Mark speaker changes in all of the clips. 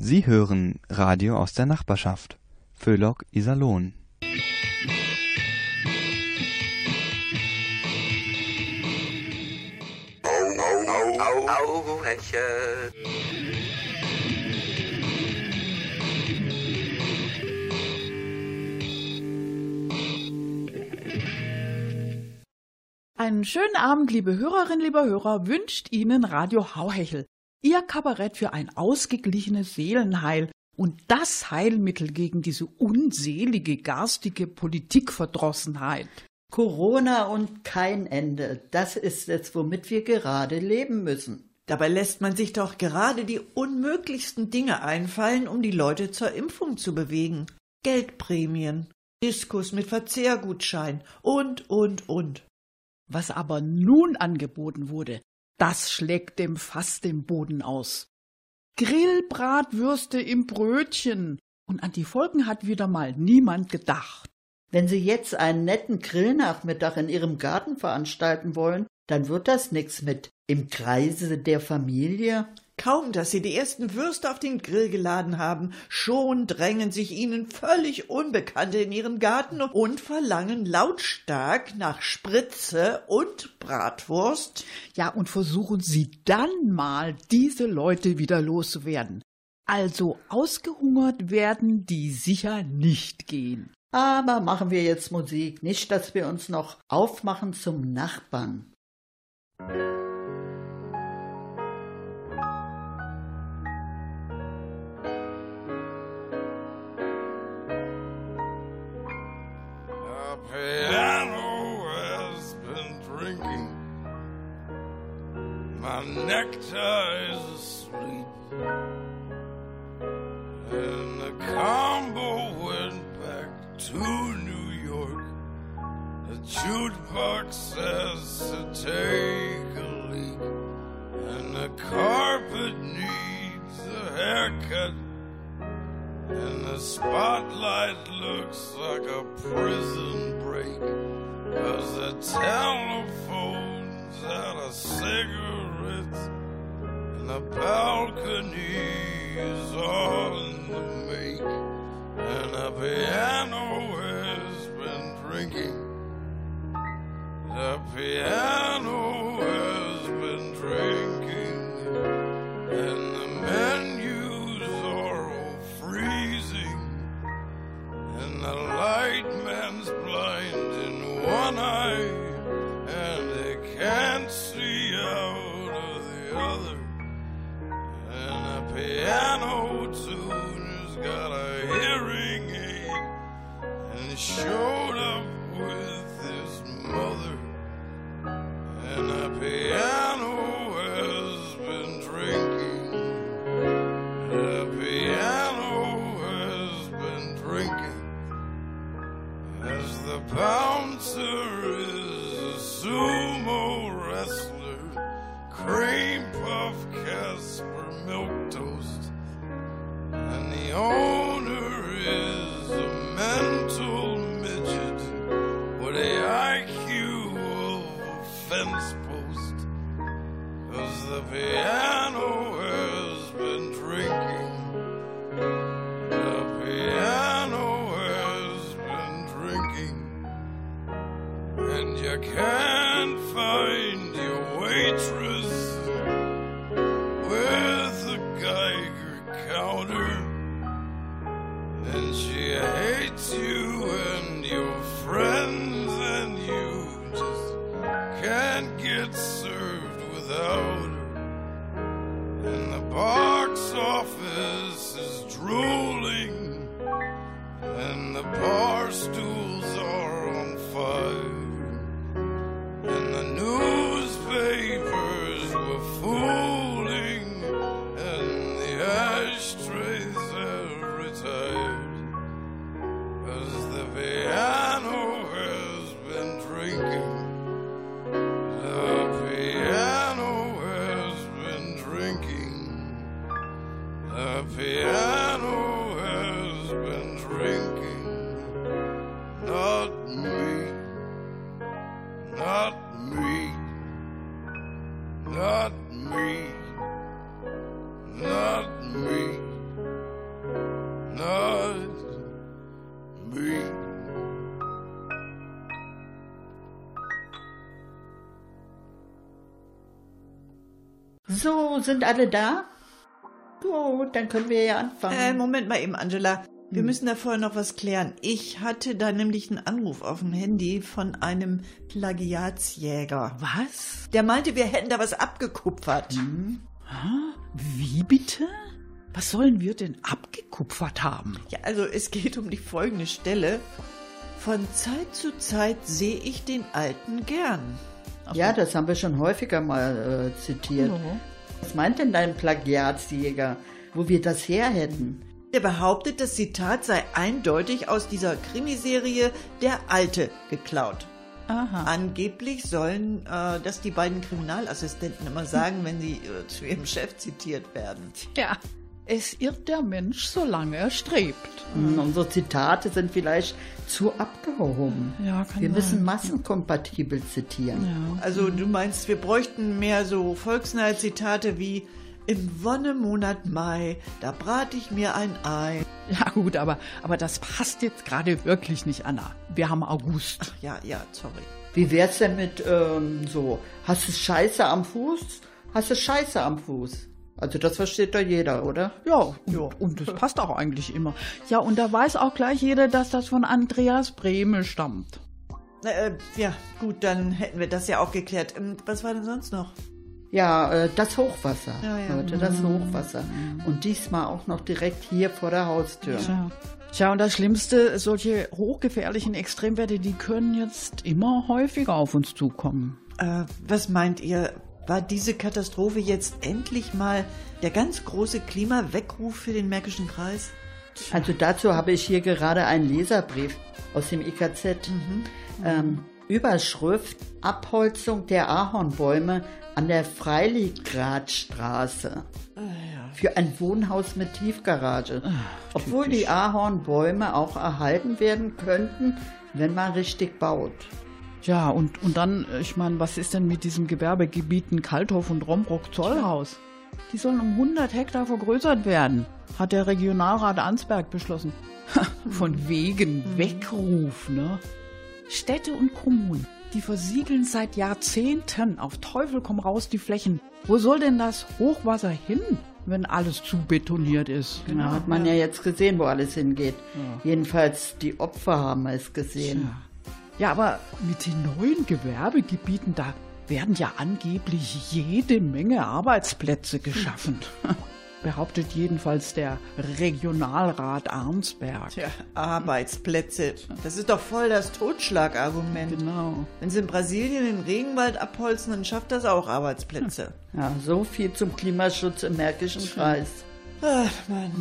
Speaker 1: Sie hören Radio aus der Nachbarschaft. Föhlock Iserlohn.
Speaker 2: Auheche.
Speaker 3: Einen schönen Abend, liebe Hörerinnen, lieber Hörer, wünscht Ihnen Radio Hauhechel. Ihr Kabarett für ein ausgeglichenes Seelenheil und das Heilmittel gegen diese unselige, garstige Politikverdrossenheit.
Speaker 4: Corona und kein Ende. Das ist es, womit wir gerade leben müssen.
Speaker 5: Dabei lässt man sich doch gerade die unmöglichsten Dinge einfallen, um die Leute zur Impfung zu bewegen. Geldprämien, Diskus mit Verzehrgutschein und, und, und.
Speaker 3: Was aber nun angeboten wurde, das schlägt dem Fass den Boden aus. Grillbratwürste im Brötchen. Und an die Folgen hat wieder mal niemand gedacht.
Speaker 4: Wenn Sie jetzt einen netten Grillnachmittag in Ihrem Garten veranstalten wollen, dann wird das nix mit im Kreise der Familie.
Speaker 5: Kaum, dass sie die ersten Würste auf den Grill geladen haben, schon drängen sich ihnen völlig Unbekannte in ihren Garten und verlangen lautstark nach Spritze und Bratwurst.
Speaker 3: Ja, und versuchen Sie dann mal, diese Leute wieder loszuwerden. Also ausgehungert werden die sicher nicht gehen.
Speaker 4: Aber machen wir jetzt Musik, nicht, dass wir uns noch aufmachen zum Nachbarn.
Speaker 6: piano Necktie is asleep. And the combo went back to New York. The jukebox says to take a leak. And the carpet needs a haircut. And the spotlight looks like a prison break. Cause the telephone's out of cigarettes. The balcony is on the make. And the piano has been drinking. The piano has been drinking. And the menus are all freezing. And the light man's blind in one eye. Piano tuner's got a hearing aid. And showed up with his mother. And the piano has been drinking. The piano has been drinking. As the bouncer is a sumo wrestler, cream puff Casper milk. And Not me. Not me. Not me. Not me.
Speaker 4: So, sind alle da? Gut, dann können wir ja anfangen.
Speaker 5: Äh, Moment mal eben, Angela. Wir
Speaker 4: Hm.
Speaker 5: müssen da vorher noch was klären. Ich hatte da nämlich einen Anruf auf dem Handy von einem Plagiatsjäger.
Speaker 3: Was?
Speaker 5: Der meinte, wir hätten da was abgekupfert.
Speaker 4: Hm.
Speaker 3: Wie bitte? Was sollen wir denn abgekupfert haben?
Speaker 5: Ja, also es geht um die folgende Stelle. Von Zeit zu Zeit sehe ich den Alten gern.
Speaker 4: ja, das haben wir schon häufiger mal äh, zitiert. Was meint denn dein Plagiatsjäger, wo wir das her hätten?
Speaker 5: Der behauptet, das Zitat sei eindeutig aus dieser Krimiserie Der Alte geklaut.
Speaker 3: Aha.
Speaker 5: Angeblich sollen äh, das die beiden Kriminalassistenten immer sagen, wenn sie äh, zu ihrem Chef zitiert werden.
Speaker 3: Ja, es irrt der Mensch, solange er strebt.
Speaker 4: Hm, Unsere Zitate sind vielleicht zu abgehoben.
Speaker 3: Ja, kann
Speaker 4: wir
Speaker 3: sein.
Speaker 4: müssen massenkompatibel zitieren.
Speaker 5: Also du meinst, wir bräuchten mehr so volksnahe Zitate wie im Wonnemonat Mai, da brat ich mir ein Ei.
Speaker 3: Ja gut, aber, aber das passt jetzt gerade wirklich nicht, Anna. Wir haben August.
Speaker 5: Ja, ja, sorry.
Speaker 4: Wie wär's denn mit ähm, so, hast du Scheiße am Fuß? Hast du Scheiße am Fuß? Also das versteht doch jeder, oder?
Speaker 3: Ja, ja, und das passt auch eigentlich immer. Ja, und da weiß auch gleich jeder, dass das von Andreas Brehme stammt.
Speaker 5: Äh, ja, gut, dann hätten wir das ja auch geklärt. Ähm, was war denn sonst noch?
Speaker 4: Ja, äh, das Hochwasser.
Speaker 5: Ja, ja.
Speaker 4: Leute, das Hochwasser. Und diesmal auch noch direkt hier vor der Haustür.
Speaker 3: Tja. Tja, und das Schlimmste, solche hochgefährlichen Extremwerte, die können jetzt immer häufiger auf uns zukommen.
Speaker 5: Äh, was meint ihr? War diese Katastrophe jetzt endlich mal der ganz große Klimaweckruf für den Märkischen Kreis?
Speaker 4: Also dazu habe ich hier gerade einen Leserbrief aus dem IKZ. Ähm, Überschrift Abholzung der Ahornbäume an der Freiliggradstraße. Für ein Wohnhaus mit Tiefgarage. Obwohl die Ahornbäume auch erhalten werden könnten, wenn man richtig baut.
Speaker 3: Ja, und, und dann, ich meine, was ist denn mit diesen Gewerbegebieten Kalthof und Rombrock-Zollhaus? Die sollen um 100 Hektar vergrößert werden, hat der Regionalrat Ansberg beschlossen. Von wegen Weckruf, ne? Städte und Kommunen, die versiegeln seit Jahrzehnten auf Teufel komm raus die Flächen. Wo soll denn das Hochwasser hin, wenn alles zu betoniert ist?
Speaker 4: Ja, hat man ja jetzt gesehen, wo alles hingeht. Jedenfalls die Opfer haben es gesehen.
Speaker 3: Ja. Ja, aber mit den neuen Gewerbegebieten, da werden ja angeblich jede Menge Arbeitsplätze geschaffen. Behauptet jedenfalls der Regionalrat Arnsberg.
Speaker 5: Tja, Arbeitsplätze. Das ist doch voll das Totschlagargument.
Speaker 3: Genau.
Speaker 5: Wenn sie in Brasilien den Regenwald abholzen, dann schafft das auch Arbeitsplätze.
Speaker 4: Ja, so viel zum Klimaschutz im Märkischen Kreis.
Speaker 5: Ach, Mann.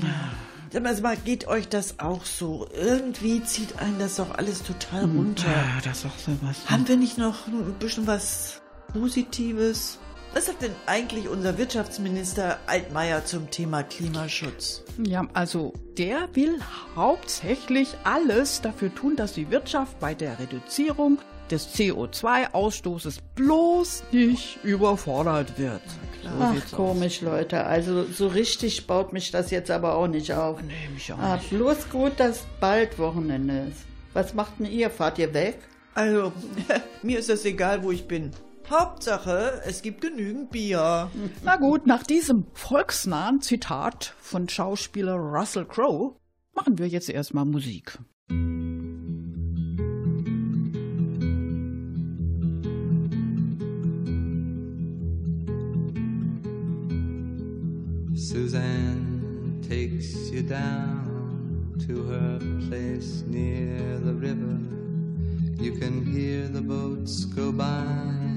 Speaker 5: Sag mal, sag mal, geht euch das auch so? Irgendwie zieht einen das doch alles total runter.
Speaker 3: Ja, das ist doch so was.
Speaker 5: Haben wir nicht noch ein bisschen was Positives? Was sagt denn eigentlich unser Wirtschaftsminister Altmaier zum Thema Klimaschutz?
Speaker 3: Ja, also der will hauptsächlich alles dafür tun, dass die Wirtschaft bei der Reduzierung des CO2-Ausstoßes bloß nicht überfordert wird. So
Speaker 4: Ach,
Speaker 3: sieht's aus.
Speaker 4: komisch, Leute. Also so richtig baut mich das jetzt aber auch nicht auf.
Speaker 3: Nee, mich auch
Speaker 4: Ah,
Speaker 3: nicht.
Speaker 4: bloß gut, dass bald Wochenende ist. Was macht denn ihr? Fahrt ihr weg?
Speaker 5: Also, mir ist es egal, wo ich bin. Hauptsache, es gibt genügend Bier.
Speaker 3: Na gut, nach diesem volksnahen Zitat von Schauspieler Russell Crowe machen wir jetzt erstmal Musik.
Speaker 2: Suzanne takes you down to her place near the river. You can hear the boats go by.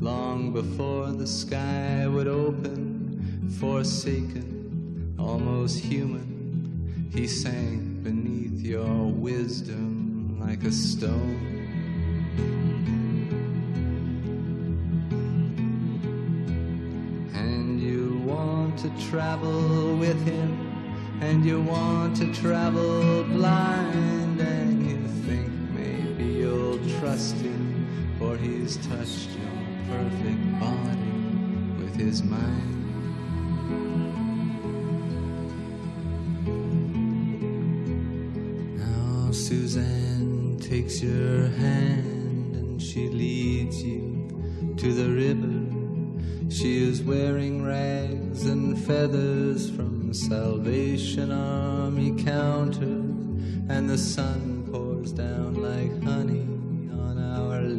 Speaker 2: long before the sky would open, forsaken, almost human. He sank beneath your wisdom like a stone. And you want to travel with him, and you want to travel blind, and you think maybe you'll trust him, for he's touched your perfect body with his mind. Now Suzanne takes your hand and she leads you to the river. She is wearing rags and feathers from Salvation Army counters, and the sun pours down like honey on Our of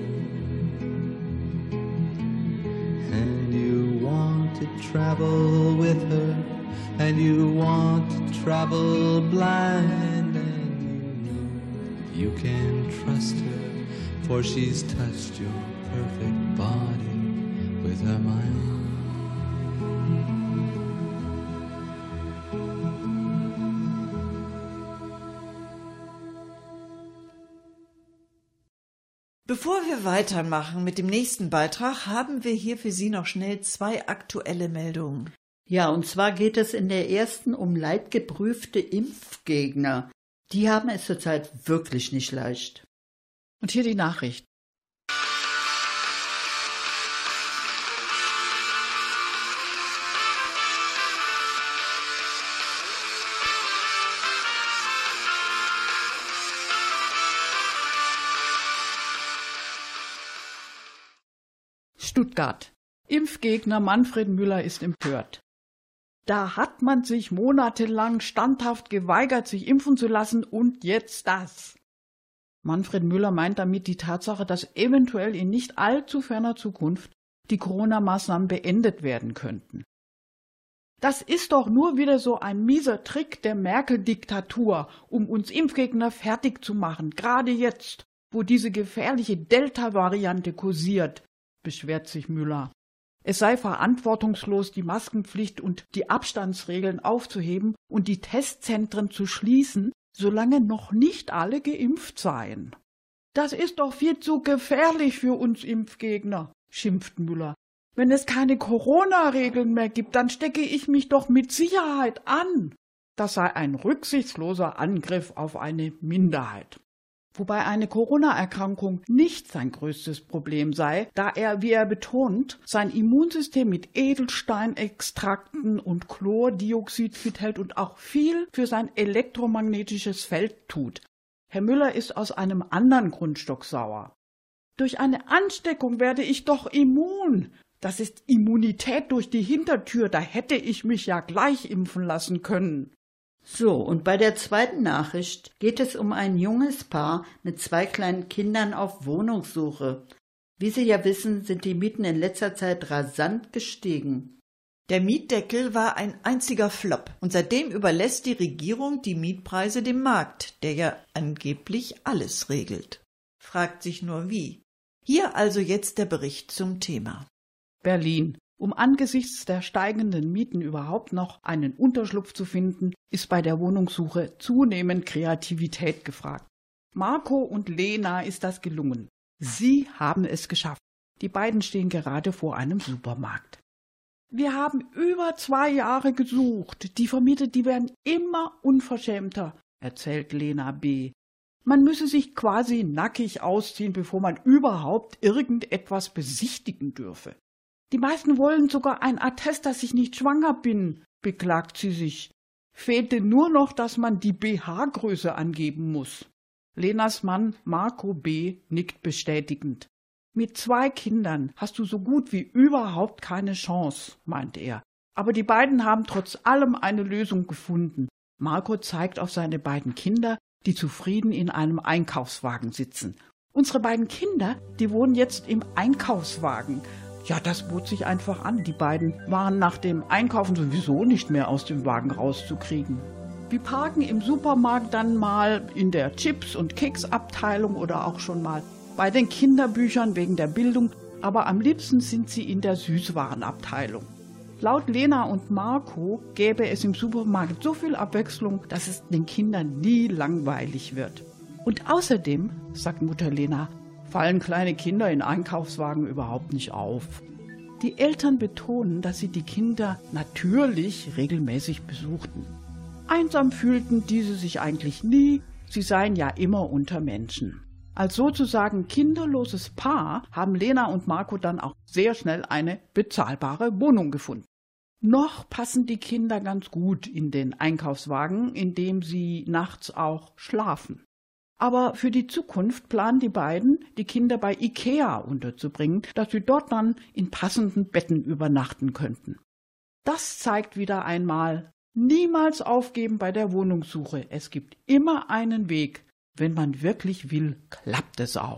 Speaker 2: Travel with her, and you want to travel blind, and you know you can trust her, for she's touched your perfect body with her mind.
Speaker 5: Bevor wir weitermachen mit dem nächsten Beitrag, haben wir hier für Sie noch schnell zwei aktuelle Meldungen.
Speaker 4: Ja, und zwar geht es in der ersten um leidgeprüfte Impfgegner. Die haben es zurzeit wirklich nicht leicht.
Speaker 3: Und hier die Nachricht. Stuttgart. Impfgegner Manfred Müller ist empört. Da hat man sich monatelang standhaft geweigert, sich impfen zu lassen und jetzt das. Manfred Müller meint damit die Tatsache, dass eventuell in nicht allzu ferner Zukunft die Corona-Maßnahmen beendet werden könnten. Das ist doch nur wieder so ein mieser Trick der Merkel-Diktatur, um uns Impfgegner fertig zu machen, gerade jetzt, wo diese gefährliche Delta-Variante kursiert, beschwert sich Müller. Es sei verantwortungslos, die Maskenpflicht und die Abstandsregeln aufzuheben und die Testzentren zu schließen, solange noch nicht alle geimpft seien. Das ist doch viel zu gefährlich für uns Impfgegner, schimpft Müller. Wenn es keine Corona-Regeln mehr gibt, dann stecke ich mich doch mit Sicherheit an. Das sei ein rücksichtsloser Angriff auf eine Minderheit. Wobei eine Corona-Erkrankung nicht sein größtes Problem sei, da er, wie er betont, sein Immunsystem mit Edelsteinextrakten und Chlordioxid fit hält und auch viel für sein elektromagnetisches Feld tut. Herr Müller ist aus einem anderen Grundstock sauer. Durch eine Ansteckung werde ich doch immun. Das ist Immunität durch die Hintertür, da hätte ich mich ja gleich impfen lassen können.
Speaker 4: So, und bei der zweiten Nachricht geht es um ein junges Paar mit zwei kleinen Kindern auf Wohnungssuche. Wie Sie ja wissen, sind die Mieten in letzter Zeit rasant gestiegen.
Speaker 5: Der Mietdeckel war ein einziger Flop und seitdem überlässt die Regierung die Mietpreise dem Markt, der ja angeblich alles regelt. Fragt sich nur wie. Hier also jetzt der Bericht zum Thema.
Speaker 3: Berlin. Um angesichts der steigenden Mieten überhaupt noch einen Unterschlupf zu finden, ist bei der Wohnungssuche zunehmend Kreativität gefragt. Marco und Lena ist das gelungen. Sie haben es geschafft. Die beiden stehen gerade vor einem Supermarkt. Wir haben über zwei Jahre gesucht. Die Vermieter, die werden immer unverschämter, erzählt Lena B. Man müsse sich quasi nackig ausziehen, bevor man überhaupt irgendetwas besichtigen dürfe. Die meisten wollen sogar ein Attest, dass ich nicht schwanger bin, beklagt sie sich. Fehlte nur noch, dass man die BH-Größe angeben muss. Lenas Mann Marco B. nickt bestätigend. Mit zwei Kindern hast du so gut wie überhaupt keine Chance, meint er. Aber die beiden haben trotz allem eine Lösung gefunden. Marco zeigt auf seine beiden Kinder, die zufrieden in einem Einkaufswagen sitzen. Unsere beiden Kinder, die wohnen jetzt im Einkaufswagen. Ja, das bot sich einfach an. Die beiden waren nach dem Einkaufen sowieso nicht mehr aus dem Wagen rauszukriegen. Wir parken im Supermarkt dann mal in der Chips- und Keksabteilung oder auch schon mal bei den Kinderbüchern wegen der Bildung, aber am liebsten sind sie in der Süßwarenabteilung. Laut Lena und Marco gäbe es im Supermarkt so viel Abwechslung, dass es den Kindern nie langweilig wird. Und außerdem, sagt Mutter Lena, fallen kleine Kinder in Einkaufswagen überhaupt nicht auf. Die Eltern betonen, dass sie die Kinder natürlich regelmäßig besuchten. Einsam fühlten diese sich eigentlich nie, sie seien ja immer unter Menschen. Als sozusagen kinderloses Paar haben Lena und Marco dann auch sehr schnell eine bezahlbare Wohnung gefunden. Noch passen die Kinder ganz gut in den Einkaufswagen, in dem sie nachts auch schlafen. Aber für die Zukunft planen die beiden, die Kinder bei Ikea unterzubringen, dass sie dort dann in passenden Betten übernachten könnten. Das zeigt wieder einmal, niemals aufgeben bei der Wohnungssuche. Es gibt immer einen Weg, wenn man wirklich will, klappt es auch.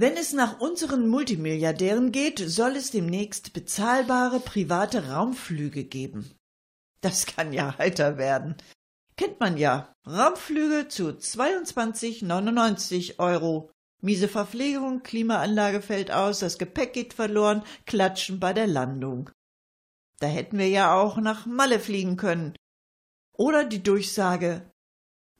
Speaker 5: Wenn es nach unseren Multimilliardären geht, soll es demnächst bezahlbare private Raumflüge geben. Das kann ja heiter werden. Kennt man ja. Raumflüge zu 22,99 Euro. Miese Verpflegung, Klimaanlage fällt aus, das Gepäck geht verloren, klatschen bei der Landung. Da hätten wir ja auch nach Malle fliegen können. Oder die Durchsage,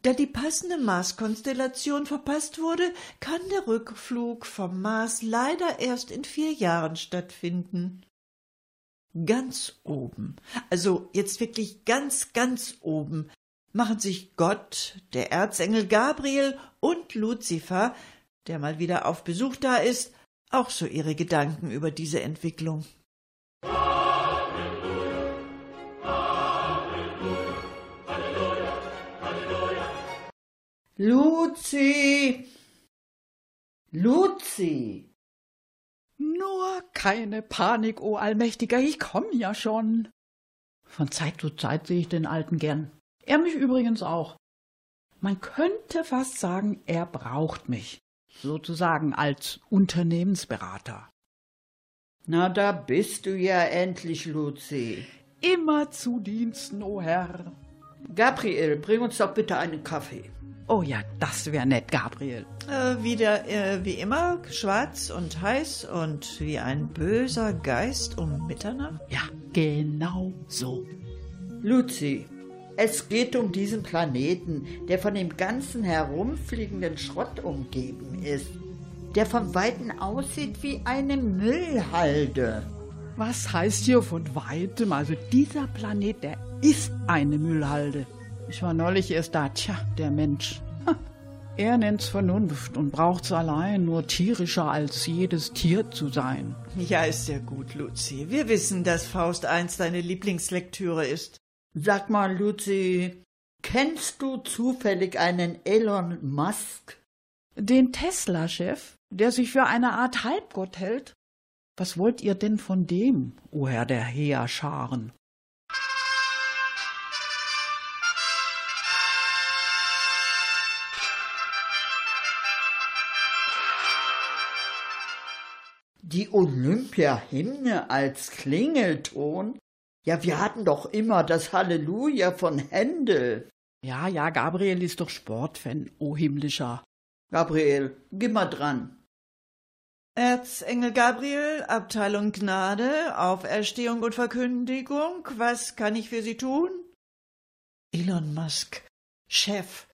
Speaker 5: da die passende Marskonstellation verpasst wurde, kann der Rückflug vom Mars leider erst in vier Jahren stattfinden. Ganz oben, also jetzt wirklich ganz, ganz oben, machen sich Gott, der Erzengel Gabriel und Luzifer, der mal wieder auf Besuch da ist, auch so ihre Gedanken über diese Entwicklung.
Speaker 4: Luzi! Luzi!
Speaker 3: Nur keine Panik, o Allmächtiger, ich komm ja schon. Von Zeit zu Zeit sehe ich den Alten gern. Er mich übrigens auch. Man könnte fast sagen, er braucht mich, sozusagen als Unternehmensberater.
Speaker 4: Na, da bist du ja endlich, Luzi.
Speaker 3: Immer zu Diensten, o Herr.
Speaker 4: Gabriel, bring uns doch bitte einen Kaffee.
Speaker 3: Oh ja, das wär nett, Gabriel.
Speaker 5: Äh, wieder äh, wie immer, schwarz und heiß und wie ein böser Geist um Mitternacht.
Speaker 3: Ja, genau so.
Speaker 4: Luzi, es geht um diesen Planeten, der von dem ganzen herumfliegenden Schrott umgeben ist, der von Weitem aussieht wie eine Müllhalde.
Speaker 3: Was heißt hier von weitem? Also dieser Planet, der ist eine Müllhalde. Ich war neulich erst da, tja, der Mensch. Ha, Er nennt's Vernunft und braucht's allein nur tierischer als jedes Tier zu sein.
Speaker 5: Ja, ist ja gut, Luzi. Wir wissen, dass Faust I deine Lieblingslektüre ist.
Speaker 4: Sag mal, Luzi, kennst du zufällig einen Elon Musk?
Speaker 3: Den Tesla-Chef, der sich für eine Art Halbgott hält? Was wollt ihr denn von dem, o Herr der Heerscharen?
Speaker 4: Die Olympia-Hymne als Klingelton? Ja, wir hatten doch immer das Halleluja von Händel.
Speaker 3: Ja, ja, Gabriel ist doch Sportfan, o himmlischer.
Speaker 4: Gabriel, geh mal dran.
Speaker 5: Erzengel Gabriel, Abteilung Gnade, Auferstehung und Verkündigung, was kann ich für Sie tun? Elon Musk, Chef,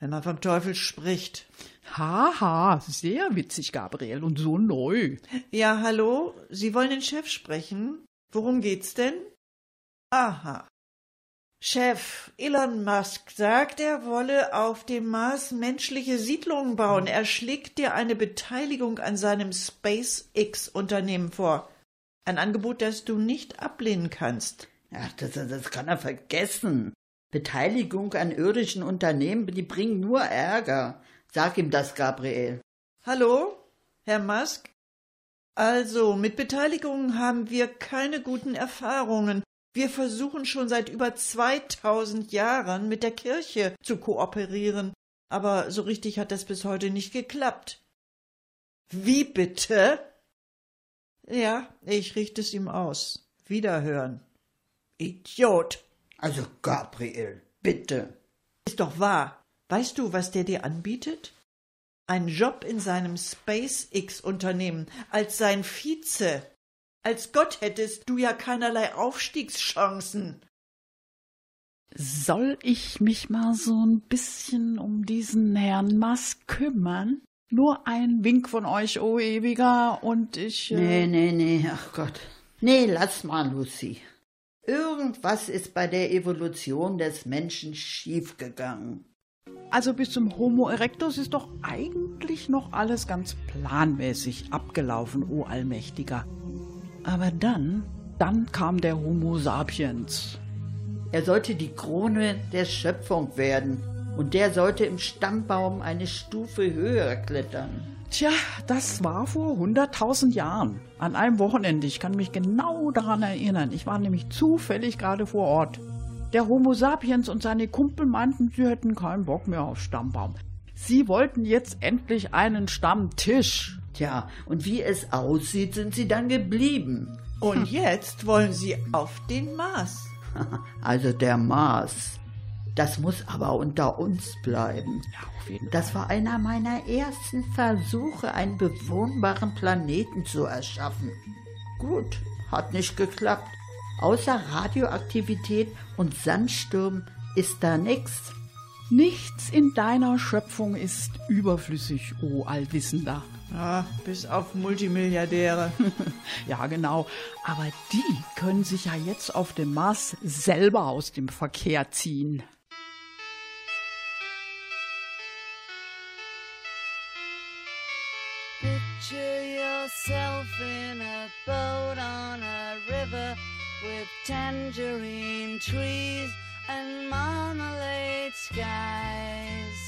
Speaker 5: wenn man vom Teufel spricht.
Speaker 3: Haha, sehr witzig, Gabriel, und so neu.
Speaker 5: Ja, hallo, Sie wollen den Chef sprechen? Worum geht's denn? Aha. Chef, Elon Musk sagt, er wolle auf dem Mars menschliche Siedlungen bauen. Er schlägt dir eine Beteiligung an seinem SpaceX-Unternehmen vor. Ein Angebot, das du nicht ablehnen kannst.
Speaker 4: Ach, das, das kann er vergessen. Beteiligung an irdischen Unternehmen, die bringen nur Ärger. Sag ihm das, Gabriel.
Speaker 5: Hallo, Herr Musk? Also, mit Beteiligung haben wir keine guten Erfahrungen. Wir versuchen schon seit über 2000 Jahren mit der Kirche zu kooperieren, aber so richtig hat das bis heute nicht geklappt. Wie bitte? Ja, ich richte es ihm aus. Wiederhören. Idiot.
Speaker 4: Also, Gabriel, bitte.
Speaker 5: Ist doch wahr. Weißt du, was der dir anbietet? Ein Job in seinem SpaceX-Unternehmen als sein Vize. Als Gott hättest du ja keinerlei Aufstiegschancen.
Speaker 3: Soll ich mich mal so ein bisschen um diesen Herrn Musk kümmern? Nur ein Wink von euch, o Ewiger, und ich.
Speaker 4: Nee,
Speaker 3: Äh,
Speaker 4: nee, nee, ach Gott. Nee, lass mal, Lucy. Irgendwas ist bei der Evolution des Menschen schiefgegangen.
Speaker 3: Also bis zum Homo erectus ist doch eigentlich noch alles ganz planmäßig abgelaufen, o Allmächtiger. Aber dann, dann kam der Homo sapiens.
Speaker 4: Er sollte die Krone der Schöpfung werden und der sollte im Stammbaum eine Stufe höher klettern.
Speaker 3: Tja, das war vor hunderttausend Jahren. An einem Wochenende. Ich kann mich genau daran erinnern. Ich war nämlich zufällig gerade vor Ort. Der Homo sapiens und seine Kumpel meinten, sie hätten keinen Bock mehr auf Stammbaum. Sie wollten jetzt endlich einen Stammtisch.
Speaker 4: Tja, und wie es aussieht, sind sie dann geblieben.
Speaker 5: Und jetzt wollen sie auf den Mars.
Speaker 4: Also der Mars. Das muss aber unter uns bleiben. Das war einer meiner ersten Versuche, einen bewohnbaren Planeten zu erschaffen. Gut, hat nicht geklappt. Außer Radioaktivität und Sandsturm Ist da nix?
Speaker 3: Nichts in deiner Schöpfung ist überflüssig, o Allwissender.
Speaker 5: Ah, bis auf Multimilliardäre.
Speaker 3: Ja, genau. Aber die können sich ja jetzt auf dem Mars selber aus dem Verkehr ziehen.
Speaker 7: Picture yourself in a boat on a river with tangerine trees and marmalade skies.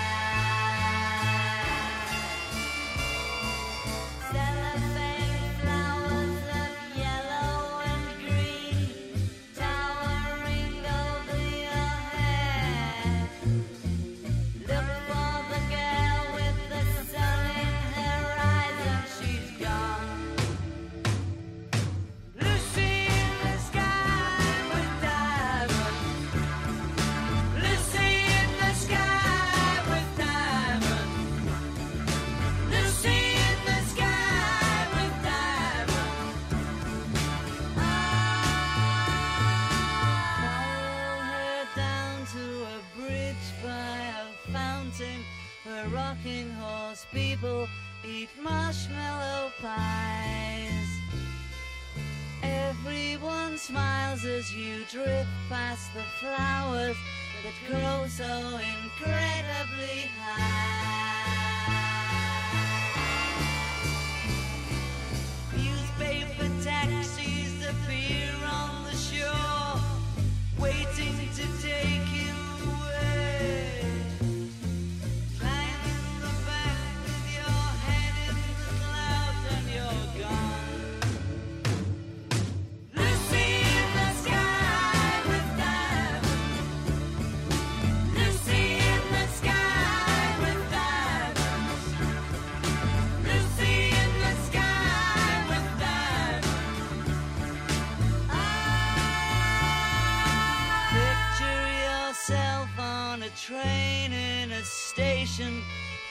Speaker 7: A train in a station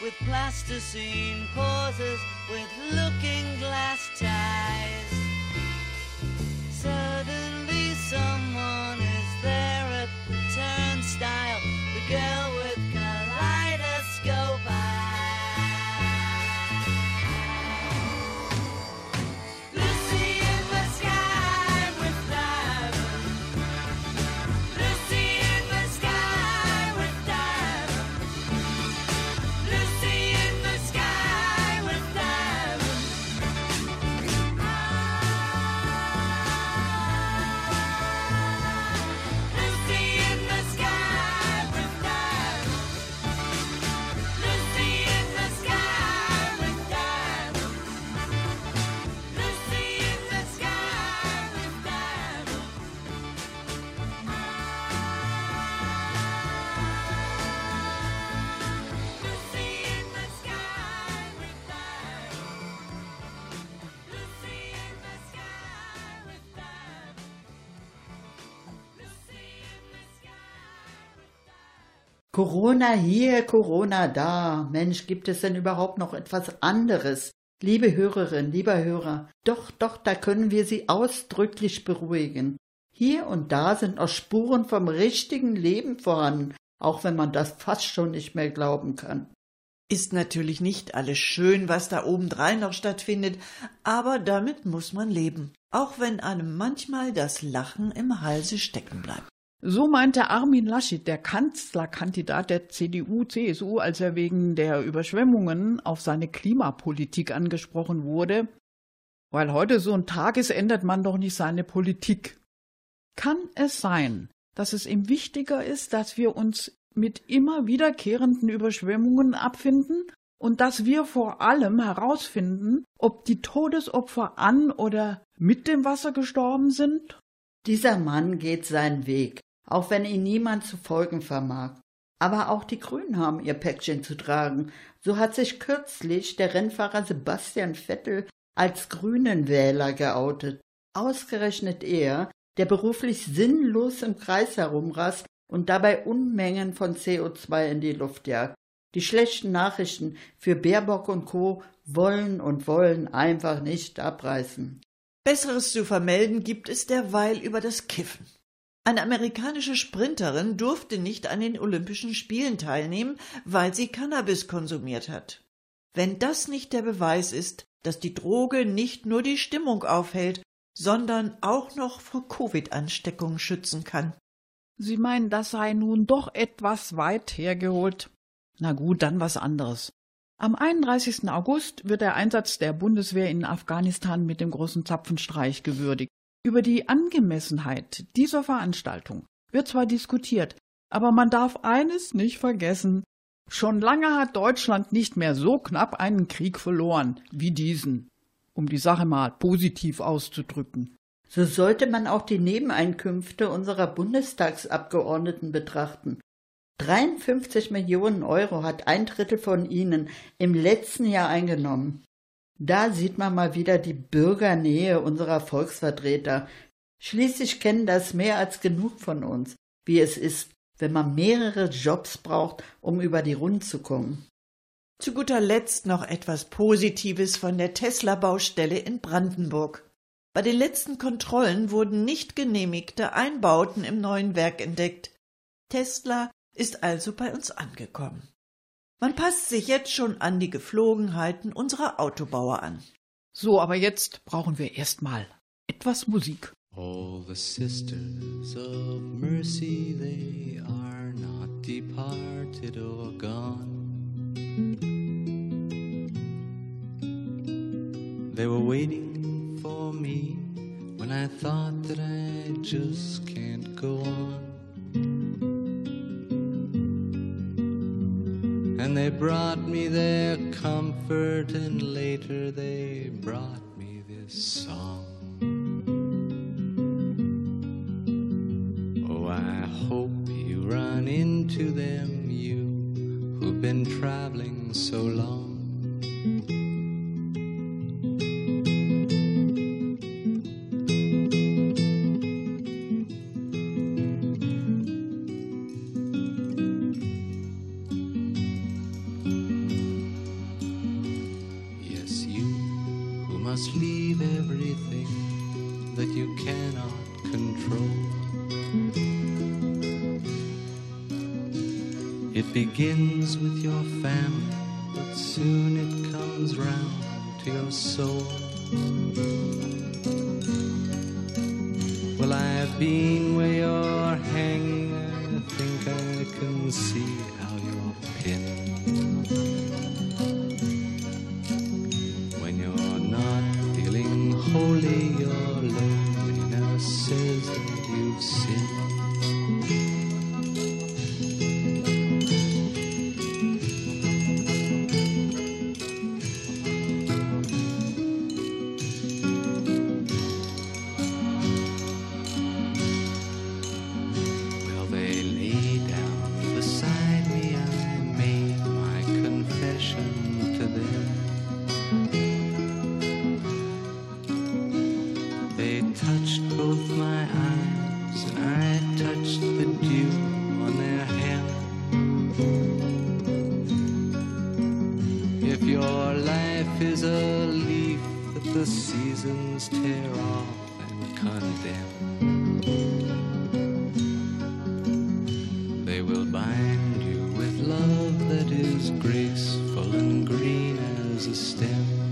Speaker 7: with plasticine pauses with looking glass ties. Suddenly someone
Speaker 4: Corona hier, Corona da. Mensch, gibt es denn überhaupt noch etwas anderes? Liebe Hörerin, lieber Hörer, doch, doch, da können wir Sie ausdrücklich beruhigen. Hier und da sind noch Spuren vom richtigen Leben vorhanden, auch wenn man das fast schon nicht mehr glauben kann.
Speaker 5: Ist natürlich nicht alles schön, was da obendrein noch stattfindet, aber damit muss man leben, auch wenn einem manchmal das Lachen im Halse stecken bleibt.
Speaker 3: So meinte Armin Laschet, der Kanzlerkandidat der CDU-CSU, als er wegen der Überschwemmungen auf seine Klimapolitik angesprochen wurde. Weil heute so ein Tag ist, ändert man doch nicht seine Politik. Kann es sein, dass es ihm wichtiger ist, dass wir uns mit immer wiederkehrenden Überschwemmungen abfinden und dass wir vor allem herausfinden, ob die Todesopfer an oder mit dem Wasser gestorben sind?
Speaker 4: Dieser Mann geht seinen Weg, auch wenn ihn niemand zu folgen vermag. Aber auch die Grünen haben ihr Päckchen zu tragen. So hat sich kürzlich der Rennfahrer Sebastian Vettel als Grünenwähler geoutet. Ausgerechnet er, der beruflich sinnlos im Kreis herumrast und dabei Unmengen von CO2 in die Luft jagt. Die schlechten Nachrichten für Baerbock und Co. wollen und wollen einfach nicht abreißen.
Speaker 5: Besseres zu vermelden gibt es derweil über das Kiffen. Eine amerikanische Sprinterin durfte nicht an den Olympischen Spielen teilnehmen, weil sie Cannabis konsumiert hat. Wenn das nicht der Beweis ist, dass die Droge nicht nur die Stimmung aufhält, sondern auch noch vor Covid-Ansteckung schützen kann.
Speaker 3: Sie meinen, das sei nun doch etwas weit hergeholt. Na gut, dann was anderes. Am 31. August wird der Einsatz der Bundeswehr in Afghanistan mit dem großen Zapfenstreich gewürdigt. Über die Angemessenheit dieser Veranstaltung wird zwar diskutiert, aber man darf eines nicht vergessen. Schon lange hat Deutschland nicht mehr so knapp einen Krieg verloren wie diesen, um die Sache mal positiv auszudrücken.
Speaker 4: So sollte man auch die Nebeneinkünfte unserer Bundestagsabgeordneten betrachten. 53 Millionen Euro hat ein Drittel von ihnen im letzten Jahr eingenommen. Da sieht man mal wieder die Bürgernähe unserer Volksvertreter. Schließlich kennen das mehr als genug von uns, wie es ist, wenn man mehrere Jobs braucht, um über die Runden zu kommen.
Speaker 5: Zu guter Letzt noch etwas Positives von der Tesla-Baustelle in Brandenburg. Bei den letzten Kontrollen wurden nicht genehmigte Einbauten im neuen Werk entdeckt. Tesla ist also bei uns angekommen. Man passt sich jetzt schon an die Geflogenheiten unserer Autobauer an.
Speaker 3: So, aber jetzt brauchen wir erstmal etwas Musik.
Speaker 2: All the sisters of mercy, they are not departed or gone. They were waiting for me when I thought that I just can't go on. And they brought me their comfort, and later they brought me this song. Oh, I hope you run into them, you who've been traveling so long. Begins with your family, but soon it comes round to your soul. They will bind you with love that is graceful and green as a stem.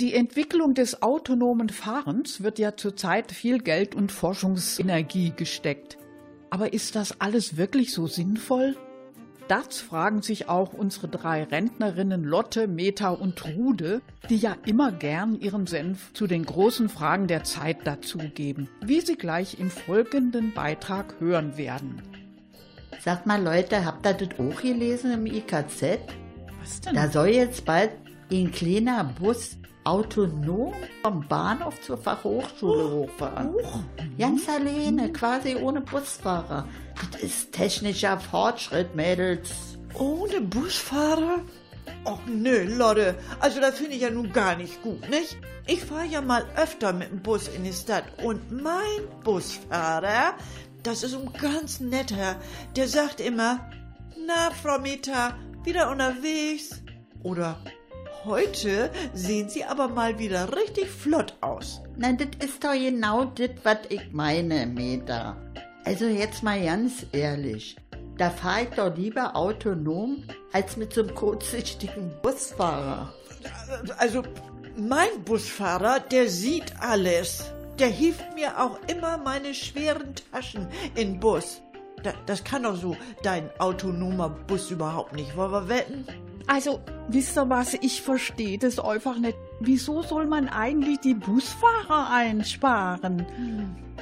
Speaker 3: Die Entwicklung des autonomen Fahrens wird ja zurzeit viel Geld und Forschungsenergie gesteckt. Aber ist das alles wirklich so sinnvoll? Das fragen sich auch unsere drei Rentnerinnen Lotte, Meta und Trude, die ja immer gern ihren Senf zu den großen Fragen der Zeit dazugeben, wie sie gleich im folgenden Beitrag hören werden.
Speaker 4: Sag mal, Leute, habt ihr das auch gelesen im IKZ?
Speaker 3: Was denn?
Speaker 4: Da soll jetzt bald ein kleiner Bus autonom vom Bahnhof zur Fachhochschule hochfahren. Ganz alleine, quasi ohne Busfahrer. Das ist technischer Fortschritt, Mädels.
Speaker 5: Ohne Busfahrer? Och nö, Lotte, also das finde ich ja nun gar nicht gut, nicht? Ich fahre ja mal öfter mit dem Bus in die Stadt und mein Busfahrer, das ist ein ganz netter, der sagt immer, na, Frau Meta, wieder unterwegs? Oder heute sehen Sie aber mal wieder richtig flott aus.
Speaker 4: Na, das ist doch genau das, was ich meine, Meta. Also jetzt mal ganz ehrlich. Da fahre ich doch lieber autonom als mit so einem kurzsichtigen Busfahrer.
Speaker 5: Also, mein Busfahrer, der sieht alles. Der hilft mir auch immer meine schweren Taschen in Bus. Da, das kann doch so dein autonomer Bus überhaupt nicht. Wollen wir wetten?
Speaker 3: Also, wisst ihr was, ich verstehe das einfach nicht. Wieso soll man eigentlich die Busfahrer einsparen?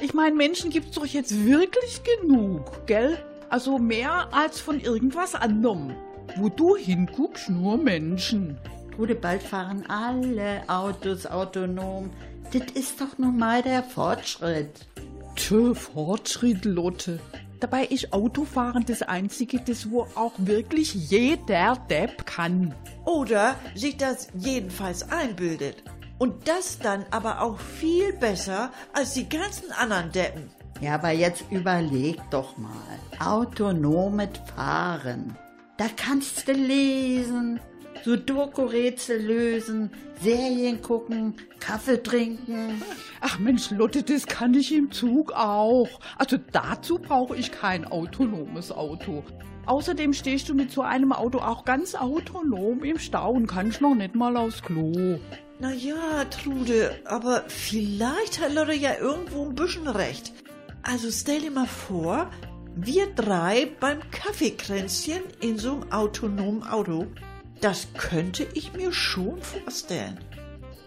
Speaker 3: Ich meine, Menschen gibt's doch jetzt wirklich genug, gell? Also mehr als von irgendwas anderem. Wo du hinguckst, nur Menschen.
Speaker 4: Gute, bald fahren alle Autos autonom. Das ist doch nun mal der Fortschritt.
Speaker 3: Tö, Fortschritt, Lotte. Dabei ist Autofahren das Einzige, das wo auch wirklich jeder Depp kann.
Speaker 5: Oder sich das jedenfalls einbildet. Und das dann aber auch viel besser als die ganzen anderen Deppen.
Speaker 4: Ja, aber jetzt überleg doch mal. Autonomes Fahren. Da kannst du lesen, Sudoku-Rätsel lösen, Serien gucken, Kaffee trinken.
Speaker 3: Ach Mensch, Lotte, das kann ich im Zug auch. Also dazu brauche ich kein autonomes Auto. Außerdem stehst du mit so einem Auto auch ganz autonom im Stau und kannst noch nicht mal aufs Klo.
Speaker 5: Na ja, Trude, aber vielleicht hat Lotte ja irgendwo ein bisschen recht. Also stell dir mal vor, wir drei beim Kaffeekränzchen in so einem autonomen Auto. Das könnte ich mir schon vorstellen.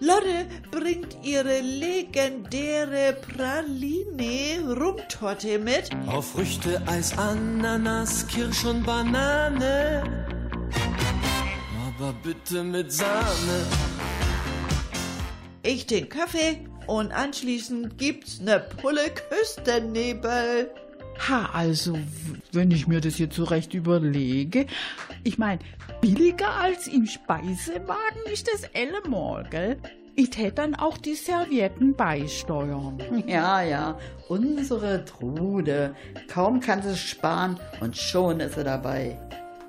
Speaker 5: Lotte bringt ihre legendäre Praline Rumtorte mit.
Speaker 8: Auf Früchte, Eis, Ananas, Kirsch und Banane. Aber bitte mit Sahne.
Speaker 5: Ich den Kaffee und anschließend gibt's ne Pulle Küstennebel.
Speaker 3: Ha, also, wenn ich mir das jetzt so recht überlege, ich meine, billiger als im Speisewagen ist das allemal, gell? Ich tät dann auch die Servietten beisteuern.
Speaker 4: Ja, ja, unsere Trude. Kaum kann sie sparen und schon ist sie dabei.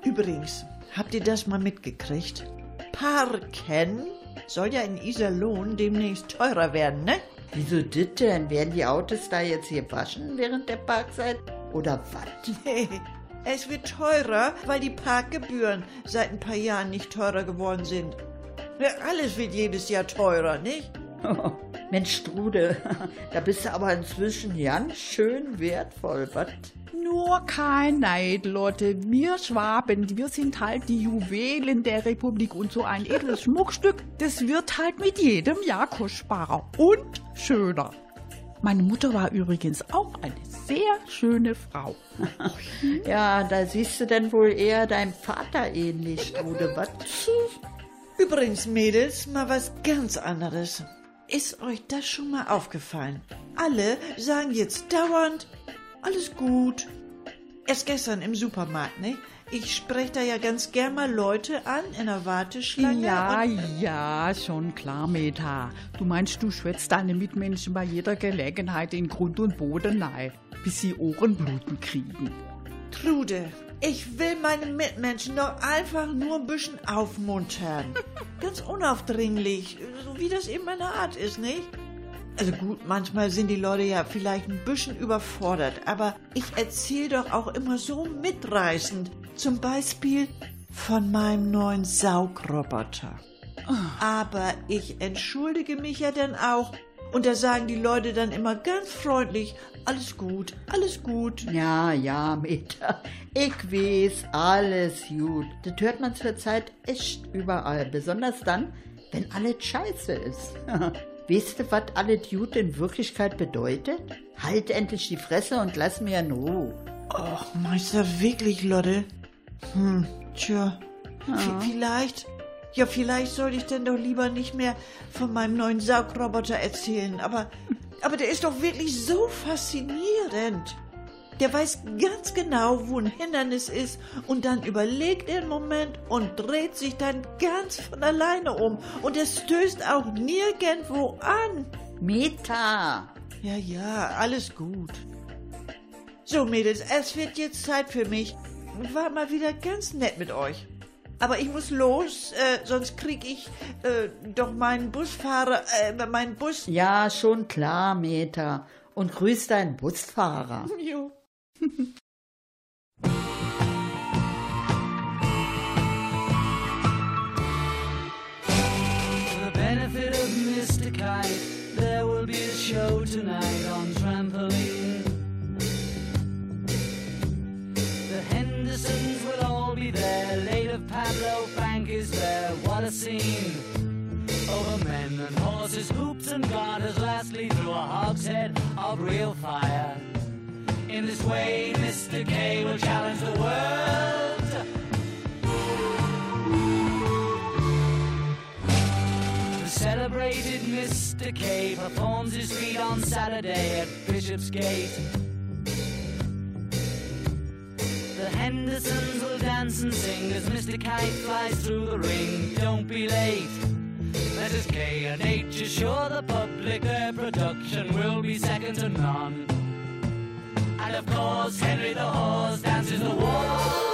Speaker 5: Übrigens, habt ihr das mal mitgekriegt? Parken soll ja in Iserlohn demnächst teurer werden, ne?
Speaker 4: Wieso das denn? Werden die Autos da jetzt hier waschen während der Parkzeit? Oder was?
Speaker 5: Nee, es wird teurer, weil die Parkgebühren seit ein paar Jahren nicht teurer geworden sind. Alles wird jedes Jahr teurer, nicht?
Speaker 4: Mensch, Trude, da bist du aber inzwischen ganz schön wertvoll, was?
Speaker 3: Nur kein Neid, Leute. Wir Schwaben, wir sind halt die Juwelen der Republik und so ein edles Schmuckstück, das wird halt mit jedem Jahr kostbarer und schöner. Meine Mutter war übrigens auch eine sehr schöne Frau.
Speaker 4: Ja, da siehst du denn wohl eher deinem Vater ähnlich, Trude, was?
Speaker 5: Übrigens, Mädels, mal was ganz anderes. Ist euch das schon mal aufgefallen? Alle sagen jetzt dauernd, alles gut. Erst gestern im Supermarkt, ne? Ich spreche da ja ganz gern mal Leute an in der Warteschlange.
Speaker 3: Ja, ja, schon klar, Meta. Du meinst, du schwätzt deine Mitmenschen bei jeder Gelegenheit in Grund und Boden nahe, bis sie Ohrenbluten kriegen.
Speaker 5: Trude, ich will meine Mitmenschen doch einfach nur ein bisschen aufmuntern. Ganz unaufdringlich, so wie das eben meine Art ist, nicht? Also gut, manchmal sind die Leute ja vielleicht ein bisschen überfordert, aber ich erzähle doch auch immer so mitreißend. Zum Beispiel von meinem neuen Saugroboter. Aber ich entschuldige mich ja dann auch. Und da sagen die Leute dann immer ganz freundlich, alles gut, alles gut.
Speaker 4: Ja, ja, Meta. Ich weiß, alles gut. Das hört man zurzeit echt überall. Besonders dann, wenn alles scheiße ist. weißt du, was alles gut in Wirklichkeit bedeutet? Halt endlich die Fresse und lass mir in Ruhe.
Speaker 5: Och, Meister, wirklich, Lotte? Hm, tja, v- vielleicht, ja, vielleicht sollte ich denn doch lieber nicht mehr von meinem neuen Saugroboter erzählen, aber, aber der ist doch wirklich so faszinierend. Der weiß ganz genau, wo ein Hindernis ist und dann überlegt er einen Moment und dreht sich dann ganz von alleine um und er stößt auch nirgendwo an.
Speaker 4: Meta!
Speaker 5: Ja, ja, alles gut. So, Mädels, es wird jetzt Zeit für mich. War mal wieder ganz nett mit euch. Aber ich muss los, äh, sonst krieg ich äh, doch meinen Busfahrer, äh, meinen Bus.
Speaker 4: Ja, schon klar, Meta. Und grüß deinen Busfahrer.
Speaker 5: Jo.
Speaker 7: There will be a show tonight on trampoline. Is there. What a scene! Over men and horses, hoops and garters, lastly through a hogshead of real fire. In this way, Mr. K will challenge the world. The celebrated Mr. K performs his feat on Saturday at Bishopsgate. The Hendersons will dance and sing as Mr. Kite flies through the ring. Don't be late. Mrs. K and H assure the public their production will be second to none. And of course, Henry the Horse dances the waltz.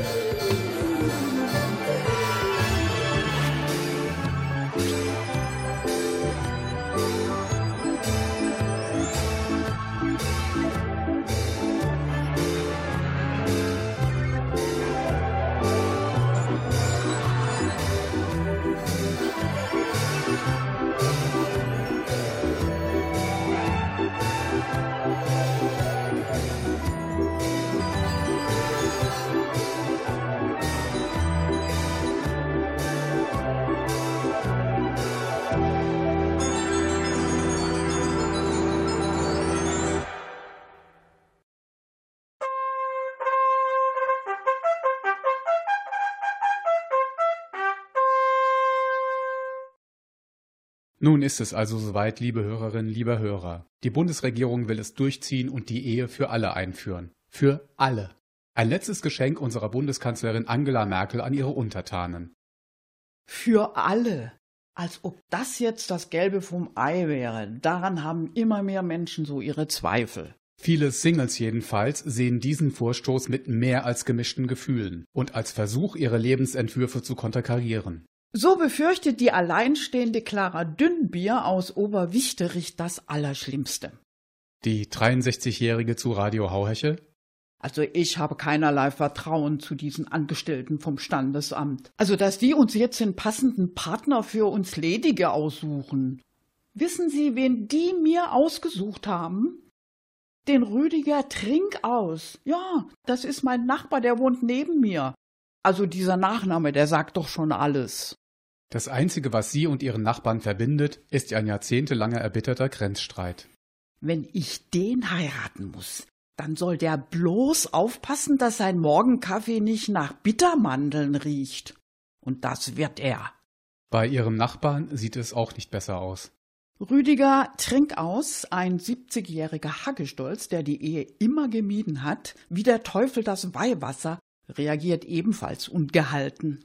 Speaker 9: Nun ist es also soweit, liebe Hörerinnen, lieber Hörer. Die Bundesregierung will es durchziehen und die Ehe für alle einführen. Für alle. Ein letztes Geschenk unserer Bundeskanzlerin Angela Merkel an ihre Untertanen.
Speaker 3: Für alle. Als ob das jetzt das Gelbe vom Ei wäre. Daran haben immer mehr Menschen so ihre Zweifel.
Speaker 9: Viele Singles jedenfalls sehen diesen Vorstoß mit mehr als gemischten Gefühlen und als Versuch, ihre Lebensentwürfe zu konterkarieren.
Speaker 3: So befürchtet die alleinstehende Clara Dünnbier aus Oberwichterich das Allerschlimmste.
Speaker 9: Die 63-Jährige zu Radio Hauheche?
Speaker 3: Also ich habe keinerlei Vertrauen zu diesen Angestellten vom Standesamt. Also dass die uns jetzt den passenden Partner für uns Ledige aussuchen. Wissen Sie, wen die mir ausgesucht haben? Den Rüdiger Trinkaus. Ja, das ist mein Nachbar, der wohnt neben mir. Also dieser Nachname, der sagt doch schon alles.
Speaker 9: Das Einzige, was sie und ihren Nachbarn verbindet, ist ein jahrzehntelanger erbitterter Grenzstreit.
Speaker 3: Wenn ich den heiraten muss, Dann soll der bloß aufpassen, dass sein Morgenkaffee nicht nach Bittermandeln riecht. Und das wird er.
Speaker 9: Bei ihrem Nachbarn sieht es auch nicht besser aus.
Speaker 3: Rüdiger Trinkaus, ein 70-jähriger Hackestolz, der die Ehe immer gemieden hat, wie der Teufel das Weihwasser, reagiert ebenfalls ungehalten.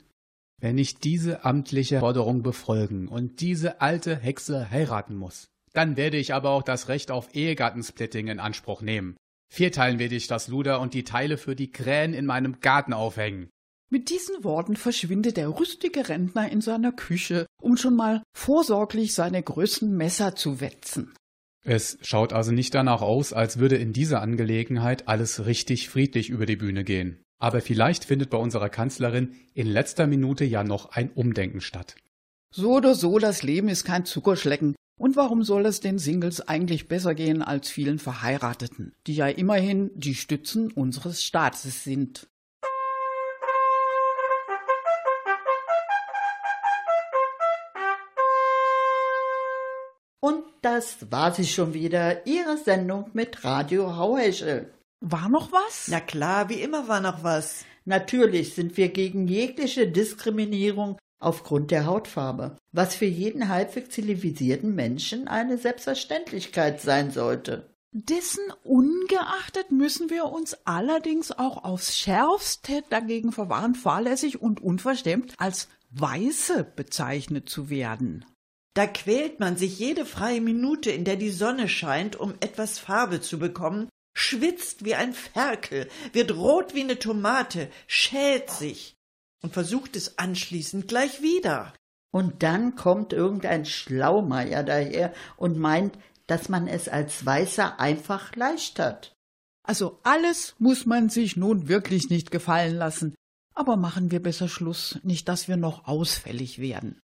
Speaker 9: Wenn ich diese amtliche Forderung befolgen und diese alte Hexe heiraten muss, dann werde ich aber auch das Recht auf Ehegattensplitting in Anspruch nehmen. Vierteilen werde ich das Luder und die Teile für die Krähen in meinem Garten aufhängen.
Speaker 3: Mit diesen Worten verschwindet der rüstige Rentner in seiner Küche, um schon mal vorsorglich seine größten Messer zu wetzen.
Speaker 9: Es schaut also nicht danach aus, als würde in dieser Angelegenheit alles richtig friedlich über die Bühne gehen. Aber vielleicht findet bei unserer Kanzlerin in letzter Minute ja noch ein Umdenken statt.
Speaker 3: So oder so, das Leben ist kein Zuckerschlecken. Und warum soll es den Singles eigentlich besser gehen als vielen Verheirateten, die ja immerhin die Stützen unseres Staates sind?
Speaker 4: Und das war sie schon wieder, Ihre Sendung mit Radio Hauheschel.
Speaker 3: War noch was?
Speaker 5: Na klar, wie immer war noch was.
Speaker 4: Natürlich sind wir gegen jegliche Diskriminierung aufgrund der Hautfarbe, was für jeden halbwegs zivilisierten Menschen eine Selbstverständlichkeit sein sollte.
Speaker 3: Dessen ungeachtet müssen wir uns allerdings auch aufs Schärfste dagegen verwahren, fahrlässig und unverstämt als Weiße bezeichnet zu werden.
Speaker 5: Da quält man sich jede freie Minute, in der die Sonne scheint, um etwas Farbe zu bekommen, schwitzt wie ein Ferkel, wird rot wie eine Tomate, schält sich und versucht es anschließend gleich wieder.
Speaker 4: Und dann kommt irgendein Schlaumeier daher und meint, dass man es als Weißer einfach leicht hat.
Speaker 3: Also alles muss man sich nun wirklich nicht gefallen lassen. Aber machen wir besser Schluss, nicht dass wir noch ausfällig werden.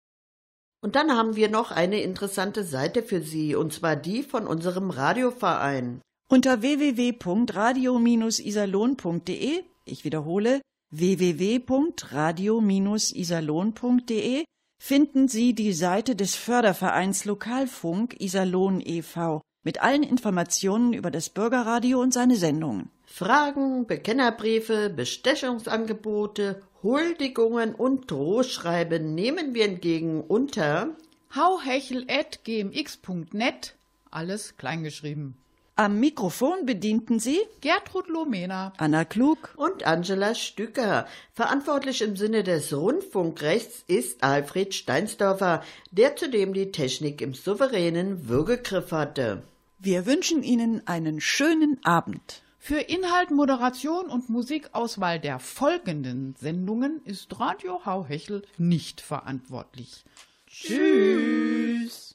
Speaker 4: Und dann haben wir noch eine interessante Seite für Sie, und zwar die von unserem Radioverein.
Speaker 10: Unter www.radio-iserlohn.de, ich wiederhole, www.radio-iserlohn.de finden Sie die Seite des Fördervereins Lokalfunk Iserlohn e.V. mit allen Informationen über das Bürgerradio und seine Sendungen.
Speaker 4: Fragen, Bekennerbriefe, Bestechungsangebote, Huldigungen und Drohschreiben nehmen wir entgegen unter
Speaker 3: hauhechel.gmx.net, alles kleingeschrieben.
Speaker 10: Am Mikrofon bedienten Sie
Speaker 3: Gertrud Lomena,
Speaker 10: Anna Klug
Speaker 4: und Angela Stücker. Verantwortlich im Sinne des Rundfunkrechts ist Alfred Steinsdorfer, der zudem die Technik im souveränen Würgegriff hatte.
Speaker 10: Wir wünschen Ihnen einen schönen Abend.
Speaker 3: Für Inhalt, Moderation und Musikauswahl der folgenden Sendungen ist Radio Hauhechel nicht verantwortlich. Tschüss.